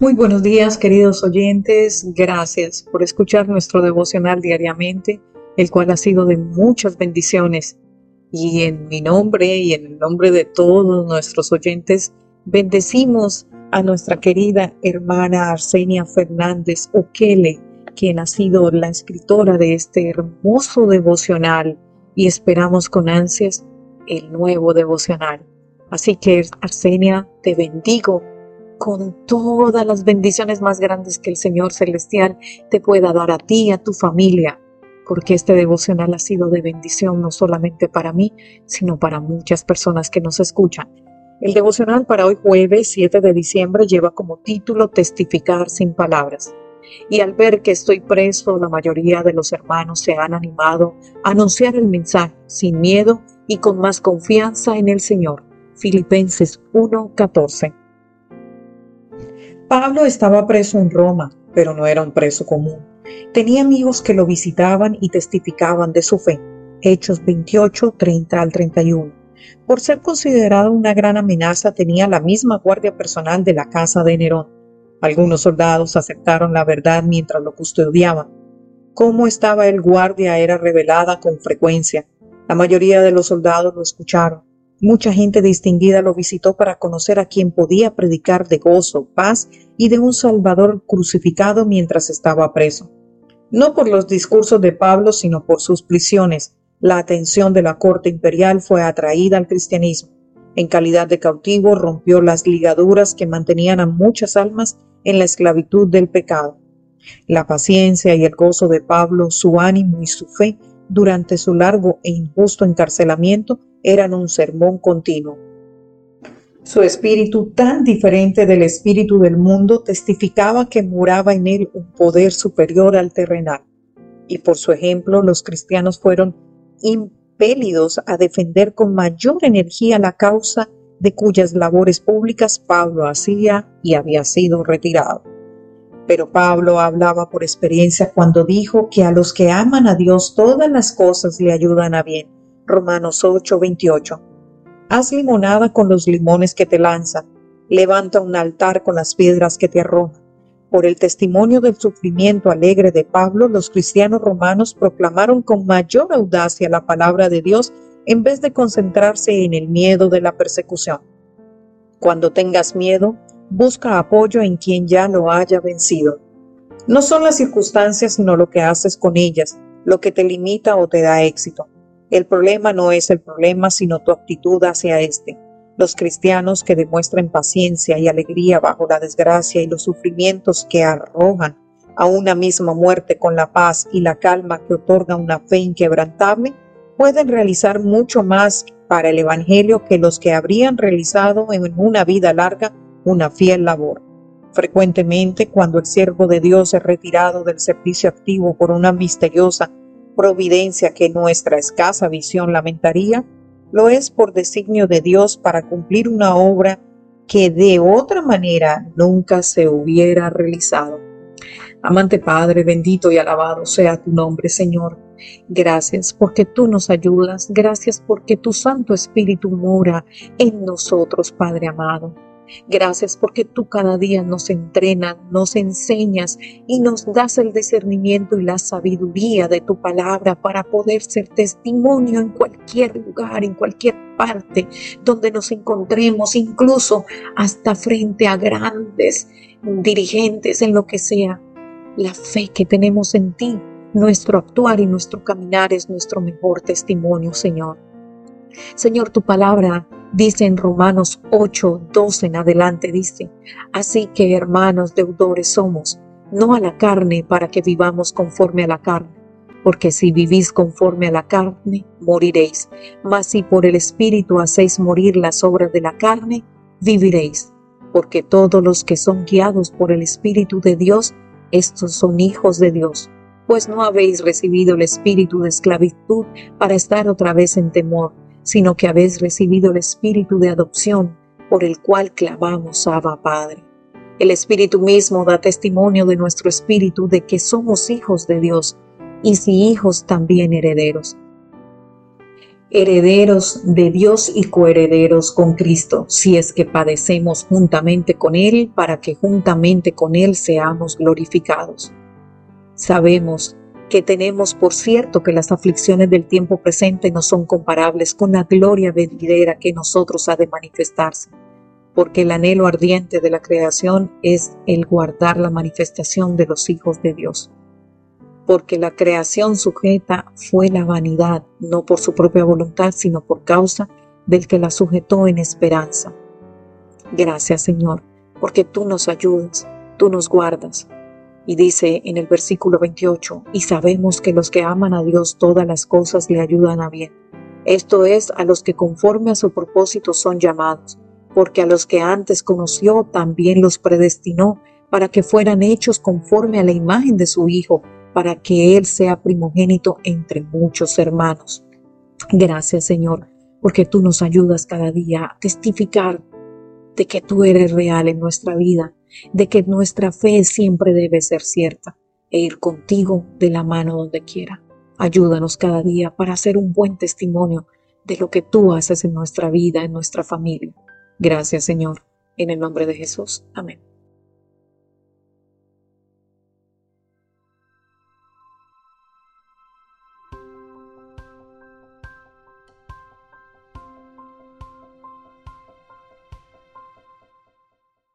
Muy buenos días, queridos oyentes. Gracias por escuchar nuestro devocional diariamente, el cual ha sido de muchas bendiciones. Y en mi nombre y en el nombre de todos nuestros oyentes, bendecimos a nuestra querida hermana Arsenia Fernández Okele, quien ha sido la escritora de este hermoso devocional y esperamos con ansias el nuevo devocional. Así que Arsenia, te bendigo con todas las bendiciones más grandes que el Señor Celestial te pueda dar a ti y a tu familia, porque este devocional ha sido de bendición no solamente para mí, sino para muchas personas que nos escuchan. El devocional para hoy jueves 7 de diciembre lleva como título Testificar sin palabras. Y al ver que estoy preso, la mayoría de los hermanos se han animado a anunciar el mensaje sin miedo y con más confianza en el Señor. Filipenses 1:14 Pablo estaba preso en Roma, pero no era un preso común. Tenía amigos que lo visitaban y testificaban de su fe. Hechos 28, 30 al 31. Por ser considerado una gran amenaza, tenía la misma guardia personal de la casa de Nerón. Algunos soldados aceptaron la verdad mientras lo custodiaban. Cómo estaba el guardia era revelada con frecuencia. La mayoría de los soldados lo escucharon. Mucha gente distinguida lo visitó para conocer a quien podía predicar de gozo, paz y de un Salvador crucificado mientras estaba preso. No por los discursos de Pablo, sino por sus prisiones, la atención de la corte imperial fue atraída al cristianismo. En calidad de cautivo rompió las ligaduras que mantenían a muchas almas en la esclavitud del pecado. La paciencia y el gozo de Pablo, su ánimo y su fe durante su largo e injusto encarcelamiento eran un sermón continuo. Su espíritu, tan diferente del espíritu del mundo, testificaba que moraba en él un poder superior al terrenal. Y por su ejemplo, los cristianos fueron impelidos a defender con mayor energía la causa de cuyas labores públicas Pablo hacía y había sido retirado. Pero Pablo hablaba por experiencia cuando dijo que a los que aman a Dios todas las cosas le ayudan a bien Romanos 8:28. Haz limonada con los limones que te lanzan. Levanta un altar con las piedras que te arrojan. Por el testimonio del sufrimiento alegre de Pablo, los cristianos romanos proclamaron con mayor audacia la palabra de Dios en vez de concentrarse en el miedo de la persecución. Cuando tengas miedo, busca apoyo en quien ya lo haya vencido. No son las circunstancias, sino lo que haces con ellas, lo que te limita o te da éxito. El problema no es el problema, sino tu actitud hacia éste. Los cristianos que demuestren paciencia y alegría bajo la desgracia y los sufrimientos que arrojan a una misma muerte con la paz y la calma que otorga una fe inquebrantable, pueden realizar mucho más para el Evangelio que los que habrían realizado en una vida larga una fiel labor. Frecuentemente, cuando el siervo de Dios es retirado del servicio activo por una misteriosa providencia que nuestra escasa visión lamentaría, lo es por designio de Dios para cumplir una obra que de otra manera nunca se hubiera realizado. Amante Padre, bendito y alabado sea tu nombre, Señor. Gracias porque tú nos ayudas, gracias porque tu Santo Espíritu mora en nosotros, Padre amado. Gracias porque tú cada día nos entrenas, nos enseñas y nos das el discernimiento y la sabiduría de tu palabra para poder ser testimonio en cualquier lugar, en cualquier parte donde nos encontremos, incluso hasta frente a grandes dirigentes, en lo que sea. La fe que tenemos en ti, nuestro actuar y nuestro caminar es nuestro mejor testimonio, Señor. Señor, tu palabra dice en Romanos 8, 12 en adelante, dice, así que hermanos deudores somos, no a la carne para que vivamos conforme a la carne, porque si vivís conforme a la carne, moriréis, mas si por el Espíritu hacéis morir las obras de la carne, viviréis, porque todos los que son guiados por el Espíritu de Dios, estos son hijos de Dios, pues no habéis recibido el espíritu de esclavitud para estar otra vez en temor sino que habéis recibido el Espíritu de adopción por el cual clamamos Abba Padre. El Espíritu mismo da testimonio de nuestro espíritu de que somos hijos de Dios y si hijos también herederos. herederos de Dios y coherederos con Cristo, si es que padecemos juntamente con Él, para que juntamente con Él seamos glorificados. Sabemos que tenemos por cierto que las aflicciones del tiempo presente no son comparables con la gloria venidera que nosotros ha de manifestarse, porque el anhelo ardiente de la creación es el guardar la manifestación de los hijos de Dios porque la creación sujeta fue la vanidad, no por su propia voluntad, sino por causa del que la sujetó en esperanza. Gracias Señor, porque tú nos ayudas, tú nos guardas. Y dice en el versículo 28, y sabemos que los que aman a Dios todas las cosas le ayudan a bien. Esto es a los que conforme a su propósito son llamados, porque a los que antes conoció también los predestinó para que fueran hechos conforme a la imagen de su Hijo para que Él sea primogénito entre muchos hermanos. Gracias Señor, porque tú nos ayudas cada día a testificar de que tú eres real en nuestra vida, de que nuestra fe siempre debe ser cierta e ir contigo de la mano donde quiera. Ayúdanos cada día para hacer un buen testimonio de lo que tú haces en nuestra vida, en nuestra familia. Gracias Señor, en el nombre de Jesús. Amén.